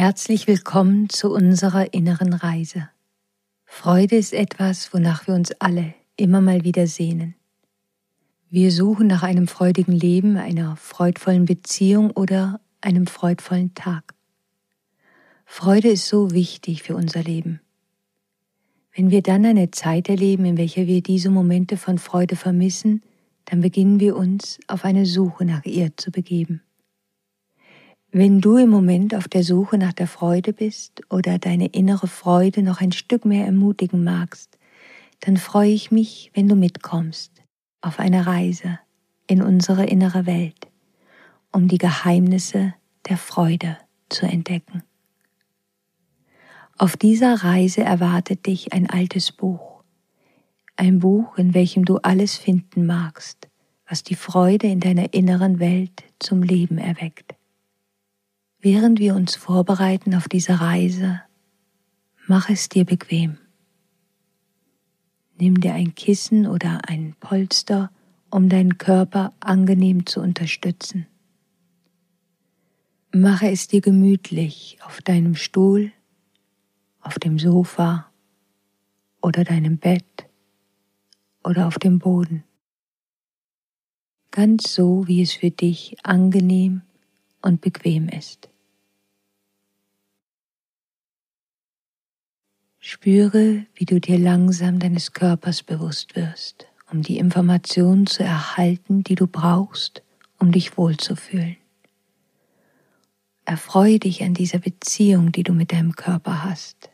Herzlich willkommen zu unserer inneren Reise. Freude ist etwas, wonach wir uns alle immer mal wieder sehnen. Wir suchen nach einem freudigen Leben, einer freudvollen Beziehung oder einem freudvollen Tag. Freude ist so wichtig für unser Leben. Wenn wir dann eine Zeit erleben, in welcher wir diese Momente von Freude vermissen, dann beginnen wir uns auf eine Suche nach ihr zu begeben. Wenn du im Moment auf der Suche nach der Freude bist oder deine innere Freude noch ein Stück mehr ermutigen magst, dann freue ich mich, wenn du mitkommst auf eine Reise in unsere innere Welt, um die Geheimnisse der Freude zu entdecken. Auf dieser Reise erwartet dich ein altes Buch, ein Buch, in welchem du alles finden magst, was die Freude in deiner inneren Welt zum Leben erweckt. Während wir uns vorbereiten auf diese Reise, mach es dir bequem. Nimm dir ein Kissen oder ein Polster, um deinen Körper angenehm zu unterstützen. Mache es dir gemütlich auf deinem Stuhl, auf dem Sofa oder deinem Bett oder auf dem Boden. Ganz so, wie es für dich angenehm und bequem ist. Spüre, wie du dir langsam deines Körpers bewusst wirst, um die Informationen zu erhalten, die du brauchst, um dich wohlzufühlen. Erfreue dich an dieser Beziehung, die du mit deinem Körper hast.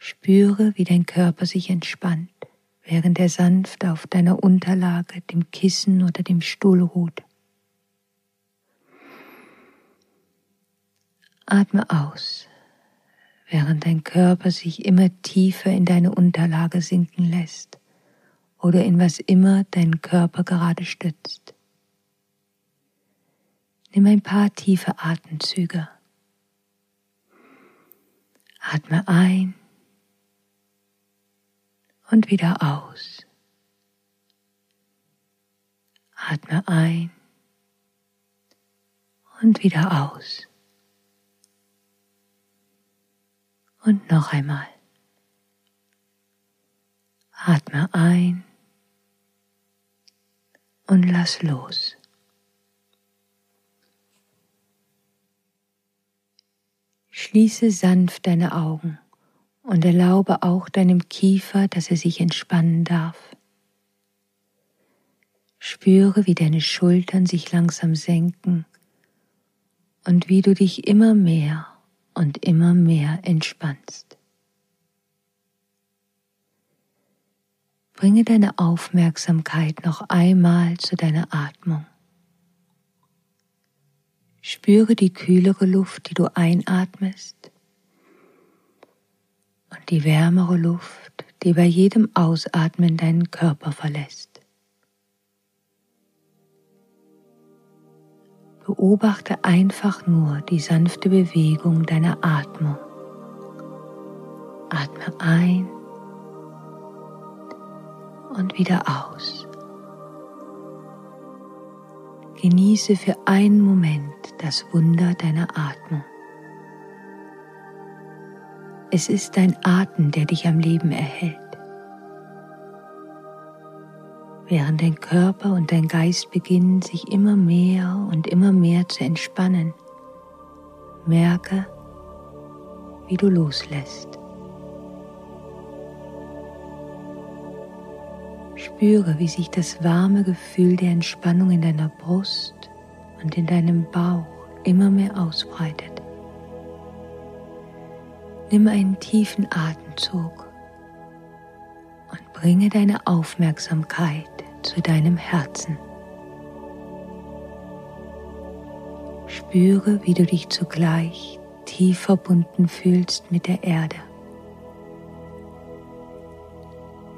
Spüre, wie dein Körper sich entspannt, während er sanft auf deiner Unterlage, dem Kissen oder dem Stuhl ruht. Atme aus während dein Körper sich immer tiefer in deine Unterlage sinken lässt oder in was immer dein Körper gerade stützt. Nimm ein paar tiefe Atemzüge. Atme ein und wieder aus. Atme ein und wieder aus. Und noch einmal. Atme ein und lass los. Schließe sanft deine Augen und erlaube auch deinem Kiefer, dass er sich entspannen darf. Spüre, wie deine Schultern sich langsam senken und wie du dich immer mehr und immer mehr entspannst. Bringe deine Aufmerksamkeit noch einmal zu deiner Atmung. Spüre die kühlere Luft, die du einatmest und die wärmere Luft, die bei jedem Ausatmen deinen Körper verlässt. Beobachte einfach nur die sanfte Bewegung deiner Atmung. Atme ein und wieder aus. Genieße für einen Moment das Wunder deiner Atmung. Es ist dein Atem, der dich am Leben erhält während dein Körper und dein Geist beginnen sich immer mehr und immer mehr zu entspannen. Merke, wie du loslässt. Spüre, wie sich das warme Gefühl der Entspannung in deiner Brust und in deinem Bauch immer mehr ausbreitet. Nimm einen tiefen Atemzug und bringe deine Aufmerksamkeit zu deinem Herzen. Spüre, wie du dich zugleich tief verbunden fühlst mit der Erde.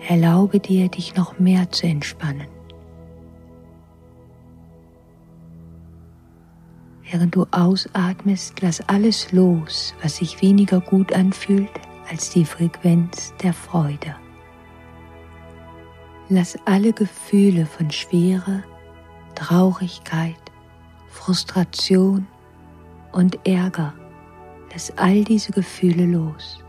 Erlaube dir, dich noch mehr zu entspannen. Während du ausatmest, lass alles los, was sich weniger gut anfühlt als die Frequenz der Freude. Lass alle Gefühle von Schwere, Traurigkeit, Frustration und Ärger. Lass all diese Gefühle los.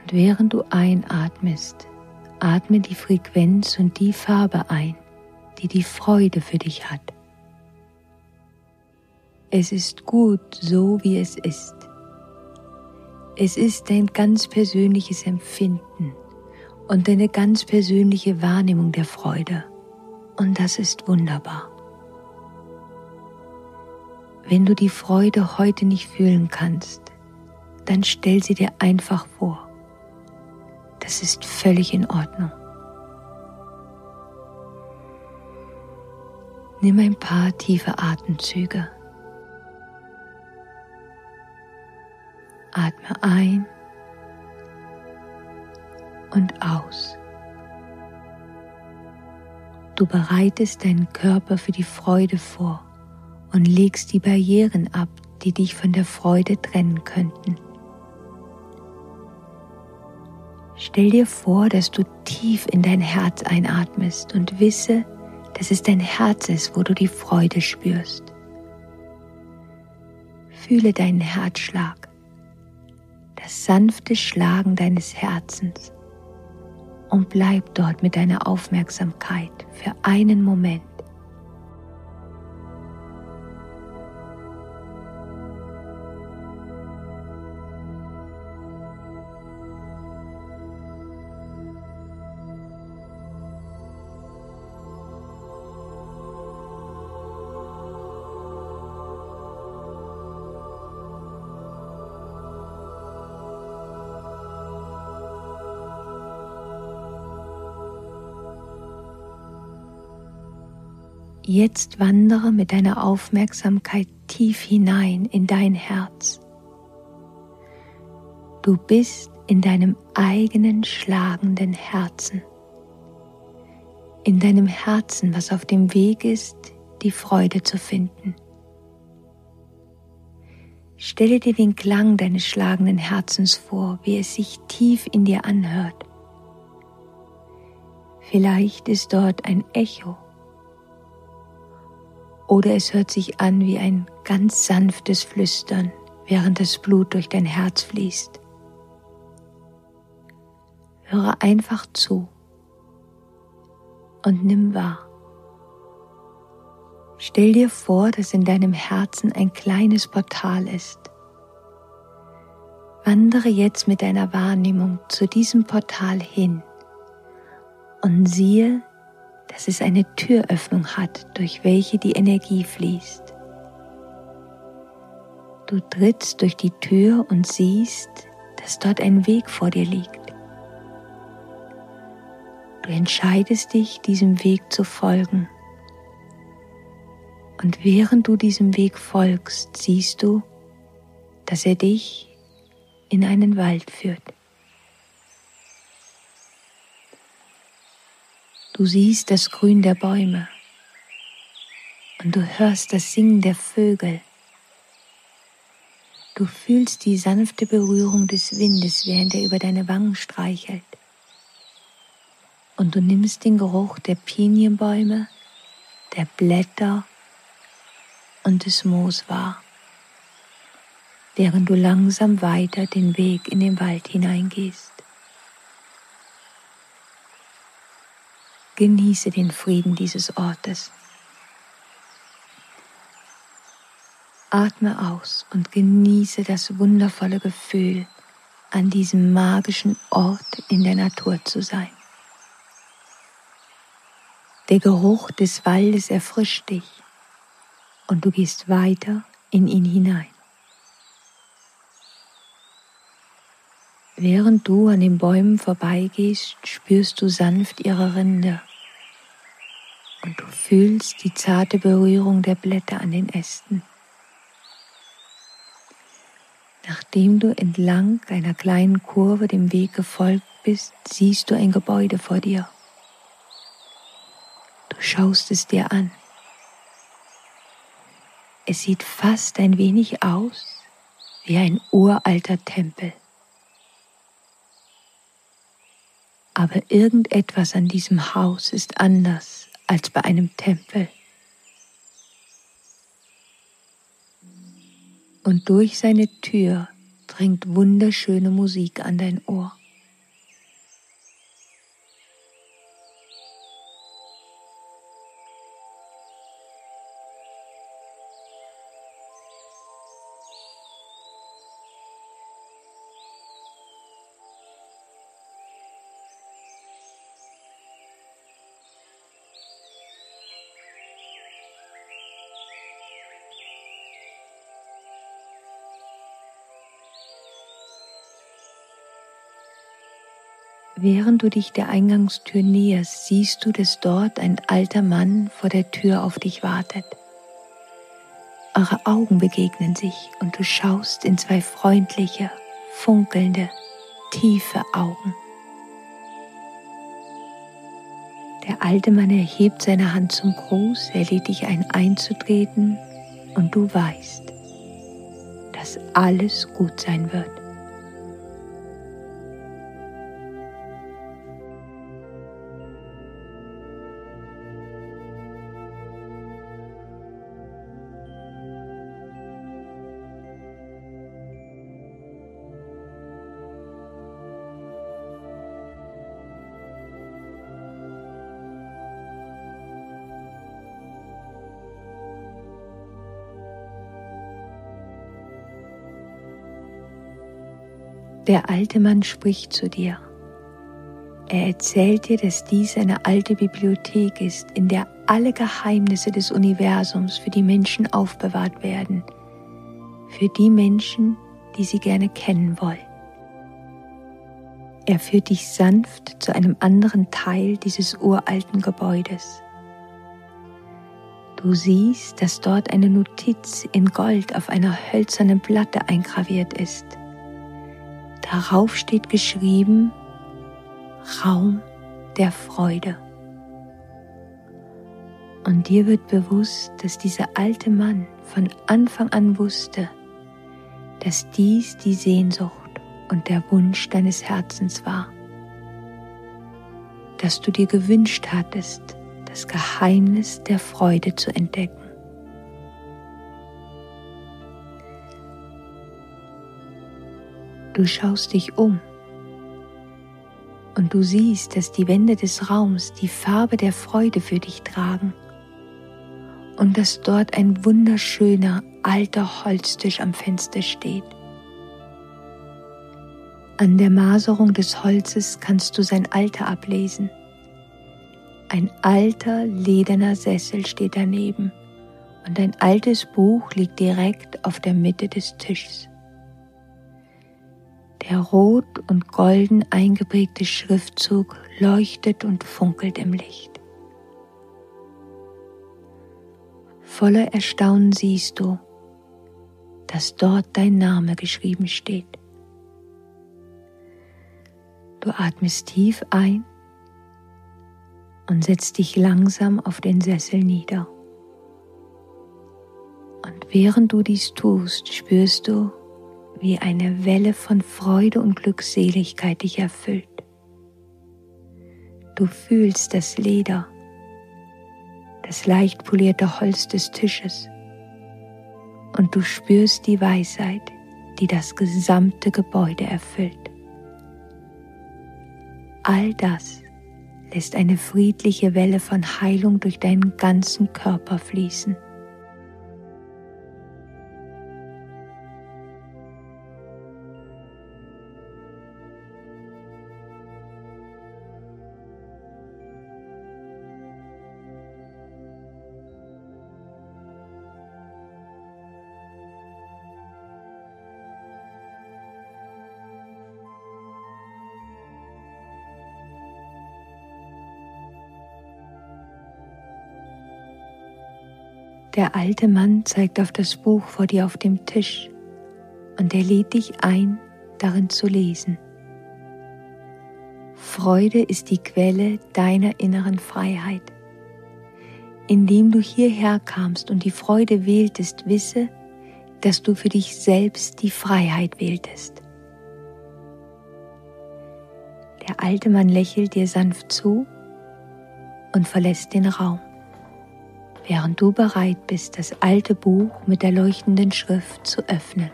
Und während du einatmest, atme die Frequenz und die Farbe ein, die die Freude für dich hat. Es ist gut so, wie es ist. Es ist dein ganz persönliches Empfinden und deine ganz persönliche Wahrnehmung der Freude. Und das ist wunderbar. Wenn du die Freude heute nicht fühlen kannst, dann stell sie dir einfach vor. Das ist völlig in Ordnung. Nimm ein paar tiefe Atemzüge. Atme ein und aus. Du bereitest deinen Körper für die Freude vor und legst die Barrieren ab, die dich von der Freude trennen könnten. Stell dir vor, dass du tief in dein Herz einatmest und wisse, dass es dein Herz ist, wo du die Freude spürst. Fühle deinen Herzschlag das sanfte Schlagen deines Herzens und bleib dort mit deiner Aufmerksamkeit für einen Moment. Jetzt wandere mit deiner Aufmerksamkeit tief hinein in dein Herz. Du bist in deinem eigenen schlagenden Herzen. In deinem Herzen, was auf dem Weg ist, die Freude zu finden. Stelle dir den Klang deines schlagenden Herzens vor, wie es sich tief in dir anhört. Vielleicht ist dort ein Echo oder es hört sich an wie ein ganz sanftes Flüstern, während das Blut durch dein Herz fließt. Höre einfach zu und nimm wahr. Stell dir vor, dass in deinem Herzen ein kleines Portal ist. Wandere jetzt mit deiner Wahrnehmung zu diesem Portal hin und siehe, dass es eine Türöffnung hat, durch welche die Energie fließt. Du trittst durch die Tür und siehst, dass dort ein Weg vor dir liegt. Du entscheidest dich, diesem Weg zu folgen. Und während du diesem Weg folgst, siehst du, dass er dich in einen Wald führt. Du siehst das Grün der Bäume und du hörst das Singen der Vögel. Du fühlst die sanfte Berührung des Windes, während er über deine Wangen streichelt. Und du nimmst den Geruch der Pinienbäume, der Blätter und des Moos wahr, während du langsam weiter den Weg in den Wald hineingehst. Genieße den Frieden dieses Ortes. Atme aus und genieße das wundervolle Gefühl, an diesem magischen Ort in der Natur zu sein. Der Geruch des Waldes erfrischt dich und du gehst weiter in ihn hinein. Während du an den Bäumen vorbeigehst, spürst du sanft ihre Rinde und du fühlst die zarte Berührung der Blätter an den Ästen. Nachdem du entlang einer kleinen Kurve dem Weg gefolgt bist, siehst du ein Gebäude vor dir. Du schaust es dir an. Es sieht fast ein wenig aus wie ein uralter Tempel. Aber irgendetwas an diesem Haus ist anders als bei einem Tempel. Und durch seine Tür dringt wunderschöne Musik an dein Ohr. Während du dich der Eingangstür näherst, siehst du, dass dort ein alter Mann vor der Tür auf dich wartet. Eure Augen begegnen sich und du schaust in zwei freundliche, funkelnde, tiefe Augen. Der alte Mann erhebt seine Hand zum Gruß, er lädt dich ein einzutreten und du weißt, dass alles gut sein wird. Der alte Mann spricht zu dir. Er erzählt dir, dass dies eine alte Bibliothek ist, in der alle Geheimnisse des Universums für die Menschen aufbewahrt werden, für die Menschen, die sie gerne kennen wollen. Er führt dich sanft zu einem anderen Teil dieses uralten Gebäudes. Du siehst, dass dort eine Notiz in Gold auf einer hölzernen Platte eingraviert ist. Darauf steht geschrieben Raum der Freude. Und dir wird bewusst, dass dieser alte Mann von Anfang an wusste, dass dies die Sehnsucht und der Wunsch deines Herzens war, dass du dir gewünscht hattest, das Geheimnis der Freude zu entdecken. Du schaust dich um und du siehst, dass die Wände des Raums die Farbe der Freude für dich tragen und dass dort ein wunderschöner alter Holztisch am Fenster steht. An der Maserung des Holzes kannst du sein Alter ablesen. Ein alter lederner Sessel steht daneben und ein altes Buch liegt direkt auf der Mitte des Tisches. Der rot und golden eingeprägte Schriftzug leuchtet und funkelt im Licht. Voller Erstaunen siehst du, dass dort dein Name geschrieben steht. Du atmest tief ein und setzt dich langsam auf den Sessel nieder. Und während du dies tust, spürst du, wie eine Welle von Freude und Glückseligkeit dich erfüllt. Du fühlst das Leder, das leicht polierte Holz des Tisches und du spürst die Weisheit, die das gesamte Gebäude erfüllt. All das lässt eine friedliche Welle von Heilung durch deinen ganzen Körper fließen. Der alte Mann zeigt auf das Buch vor dir auf dem Tisch und er lädt dich ein, darin zu lesen. Freude ist die Quelle deiner inneren Freiheit. Indem du hierher kamst und die Freude wähltest, wisse, dass du für dich selbst die Freiheit wähltest. Der alte Mann lächelt dir sanft zu und verlässt den Raum. Während du bereit bist, das alte Buch mit der leuchtenden Schrift zu öffnen.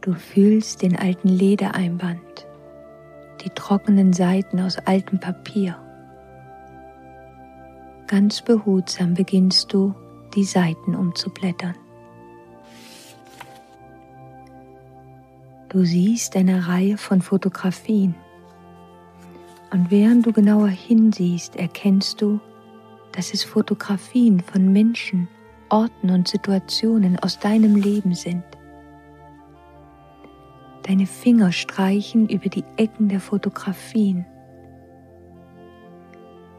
Du fühlst den alten Ledereinband, die trockenen Seiten aus altem Papier. Ganz behutsam beginnst du, die Seiten umzublättern. Du siehst eine Reihe von Fotografien und während du genauer hinsiehst, erkennst du, dass es Fotografien von Menschen, Orten und Situationen aus deinem Leben sind. Deine Finger streichen über die Ecken der Fotografien.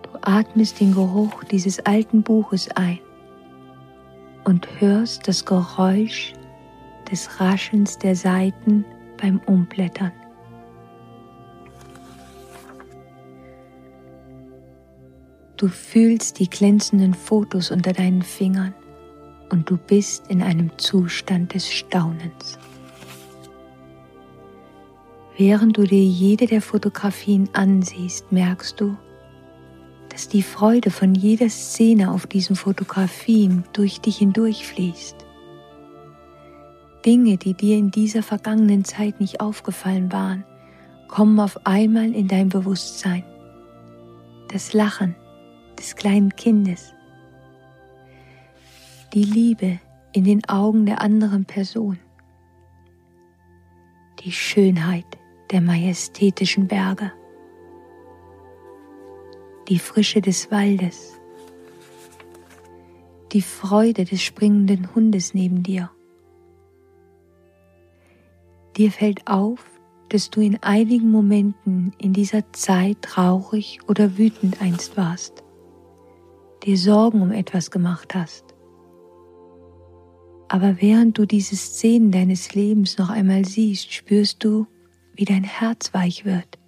Du atmest den Geruch dieses alten Buches ein und hörst das Geräusch des Raschens der Seiten beim Umblättern. Du fühlst die glänzenden Fotos unter deinen Fingern und du bist in einem Zustand des Staunens. Während du dir jede der Fotografien ansiehst, merkst du, dass die Freude von jeder Szene auf diesen Fotografien durch dich hindurchfließt. Dinge, die dir in dieser vergangenen Zeit nicht aufgefallen waren, kommen auf einmal in dein Bewusstsein. Das Lachen, des kleinen Kindes. Die Liebe in den Augen der anderen Person. Die Schönheit der majestätischen Berge. Die Frische des Waldes. Die Freude des springenden Hundes neben dir. Dir fällt auf, dass du in einigen Momenten in dieser Zeit traurig oder wütend einst warst dir Sorgen um etwas gemacht hast. Aber während du diese Szenen deines Lebens noch einmal siehst, spürst du, wie dein Herz weich wird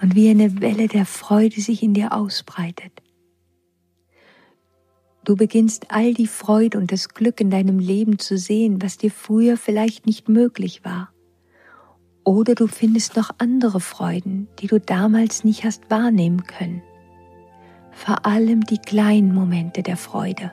und wie eine Welle der Freude sich in dir ausbreitet. Du beginnst all die Freude und das Glück in deinem Leben zu sehen, was dir früher vielleicht nicht möglich war. Oder du findest noch andere Freuden, die du damals nicht hast wahrnehmen können vor allem die kleinen Momente der Freude.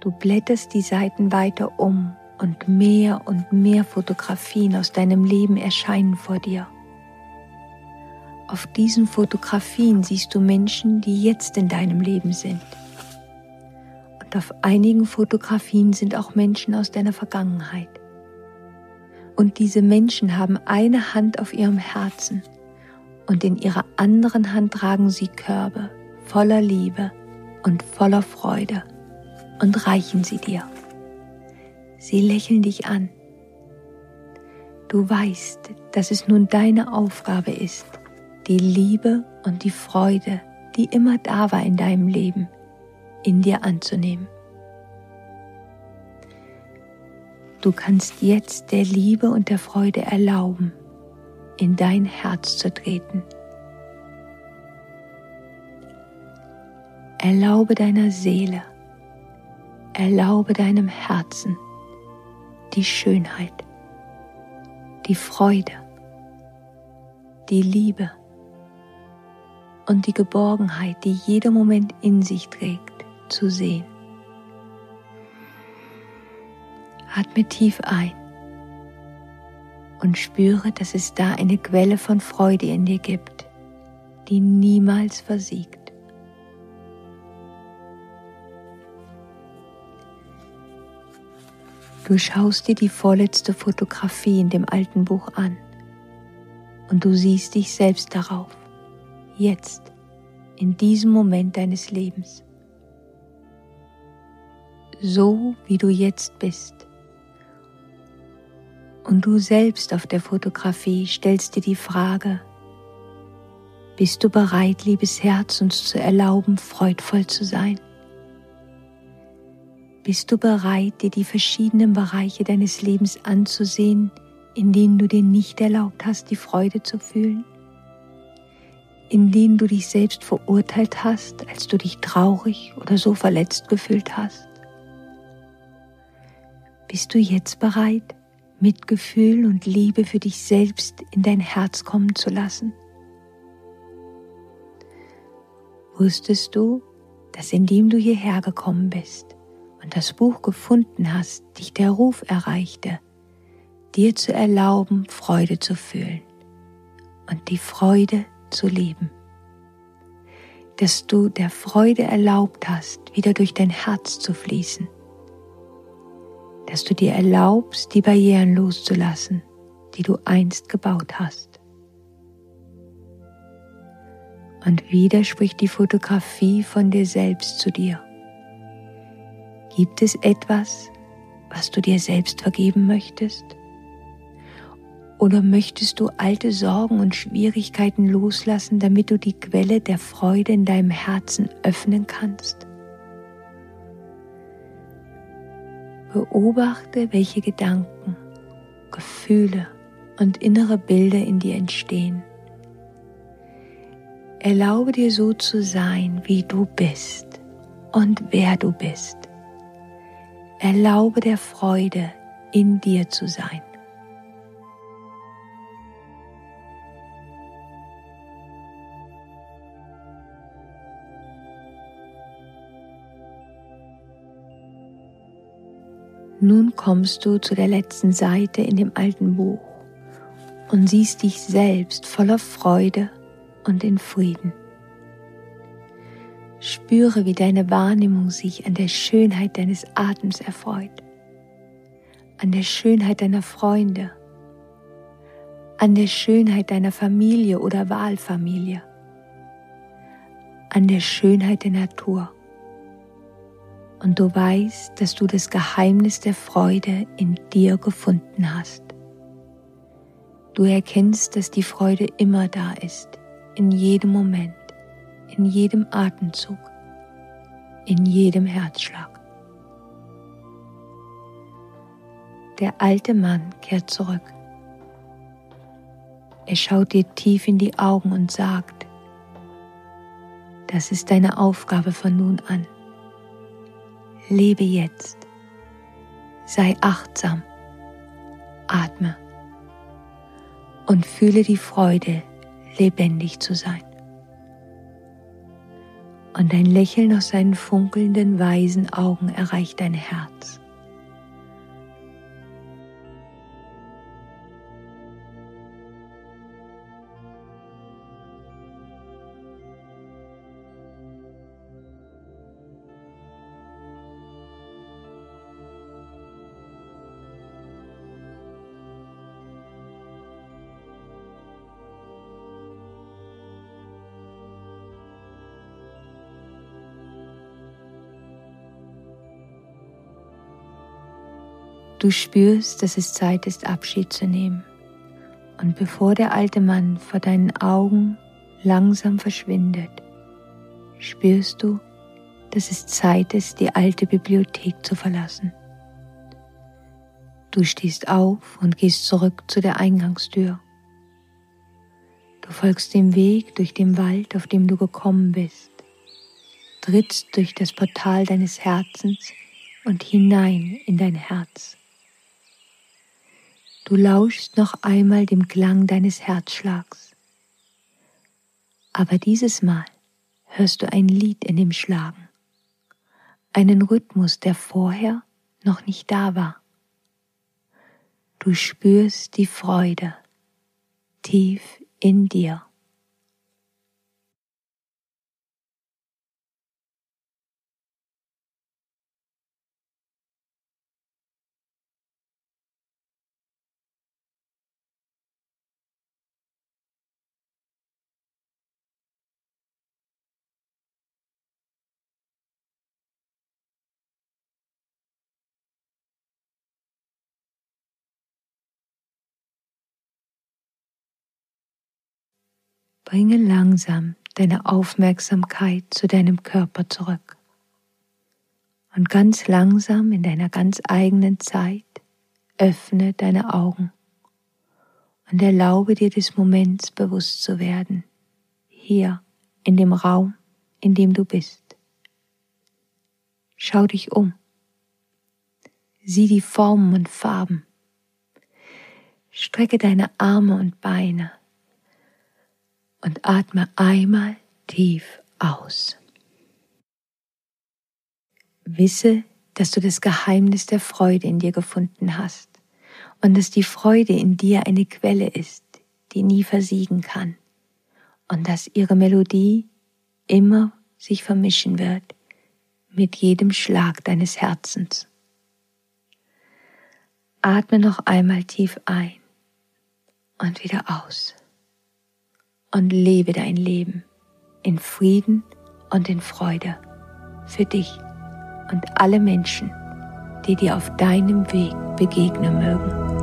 Du blätterst die Seiten weiter um und mehr und mehr Fotografien aus deinem Leben erscheinen vor dir. Auf diesen Fotografien siehst du Menschen, die jetzt in deinem Leben sind. Und auf einigen Fotografien sind auch Menschen aus deiner Vergangenheit. Und diese Menschen haben eine Hand auf ihrem Herzen und in ihrer anderen Hand tragen sie Körbe voller Liebe und voller Freude und reichen sie dir. Sie lächeln dich an. Du weißt, dass es nun deine Aufgabe ist, die Liebe und die Freude, die immer da war in deinem Leben, in dir anzunehmen. Du kannst jetzt der Liebe und der Freude erlauben, in dein Herz zu treten. Erlaube deiner Seele, Erlaube deinem Herzen die Schönheit, die Freude, die Liebe und die Geborgenheit, die jeder Moment in sich trägt, zu sehen. Atme tief ein und spüre, dass es da eine Quelle von Freude in dir gibt, die niemals versiegt. Du schaust dir die vorletzte Fotografie in dem alten Buch an und du siehst dich selbst darauf, jetzt, in diesem Moment deines Lebens. So wie du jetzt bist. Und du selbst auf der Fotografie stellst dir die Frage, Bist du bereit, liebes Herz, uns zu erlauben, freudvoll zu sein? Bist du bereit, dir die verschiedenen Bereiche deines Lebens anzusehen, in denen du dir nicht erlaubt hast, die Freude zu fühlen? In denen du dich selbst verurteilt hast, als du dich traurig oder so verletzt gefühlt hast? Bist du jetzt bereit, Mitgefühl und Liebe für dich selbst in dein Herz kommen zu lassen? Wusstest du, dass indem du hierher gekommen bist und das Buch gefunden hast, dich der Ruf erreichte, dir zu erlauben, Freude zu fühlen und die Freude zu leben? Dass du der Freude erlaubt hast, wieder durch dein Herz zu fließen dass du dir erlaubst, die Barrieren loszulassen, die du einst gebaut hast. Und wieder spricht die Fotografie von dir selbst zu dir. Gibt es etwas, was du dir selbst vergeben möchtest? Oder möchtest du alte Sorgen und Schwierigkeiten loslassen, damit du die Quelle der Freude in deinem Herzen öffnen kannst? Beobachte, welche Gedanken, Gefühle und innere Bilder in dir entstehen. Erlaube dir so zu sein, wie du bist und wer du bist. Erlaube der Freude, in dir zu sein. Nun kommst du zu der letzten Seite in dem alten Buch und siehst dich selbst voller Freude und in Frieden. Spüre, wie deine Wahrnehmung sich an der Schönheit deines Atems erfreut, an der Schönheit deiner Freunde, an der Schönheit deiner Familie oder Wahlfamilie, an der Schönheit der Natur. Und du weißt, dass du das Geheimnis der Freude in dir gefunden hast. Du erkennst, dass die Freude immer da ist, in jedem Moment, in jedem Atemzug, in jedem Herzschlag. Der alte Mann kehrt zurück. Er schaut dir tief in die Augen und sagt, das ist deine Aufgabe von nun an lebe jetzt. Sei achtsam, atme und fühle die Freude, lebendig zu sein. Und ein Lächeln aus seinen funkelnden, weisen Augen erreicht dein Herz. Du spürst, dass es Zeit ist, Abschied zu nehmen. Und bevor der alte Mann vor deinen Augen langsam verschwindet, spürst du, dass es Zeit ist, die alte Bibliothek zu verlassen. Du stehst auf und gehst zurück zu der Eingangstür. Du folgst dem Weg durch den Wald, auf dem du gekommen bist, trittst durch das Portal deines Herzens und hinein in dein Herz. Du lauschst noch einmal dem Klang deines Herzschlags. Aber dieses Mal hörst du ein Lied in dem Schlagen, einen Rhythmus, der vorher noch nicht da war. Du spürst die Freude tief in dir. Bringe langsam deine Aufmerksamkeit zu deinem Körper zurück. Und ganz langsam in deiner ganz eigenen Zeit öffne deine Augen und erlaube dir des Moments bewusst zu werden, hier in dem Raum, in dem du bist. Schau dich um. Sieh die Formen und Farben. Strecke deine Arme und Beine und atme einmal tief aus. Wisse, dass du das Geheimnis der Freude in dir gefunden hast und dass die Freude in dir eine Quelle ist, die nie versiegen kann und dass ihre Melodie immer sich vermischen wird mit jedem Schlag deines Herzens. Atme noch einmal tief ein und wieder aus und lebe dein Leben in Frieden und in Freude für dich und alle Menschen, die dir auf deinem Weg begegnen mögen.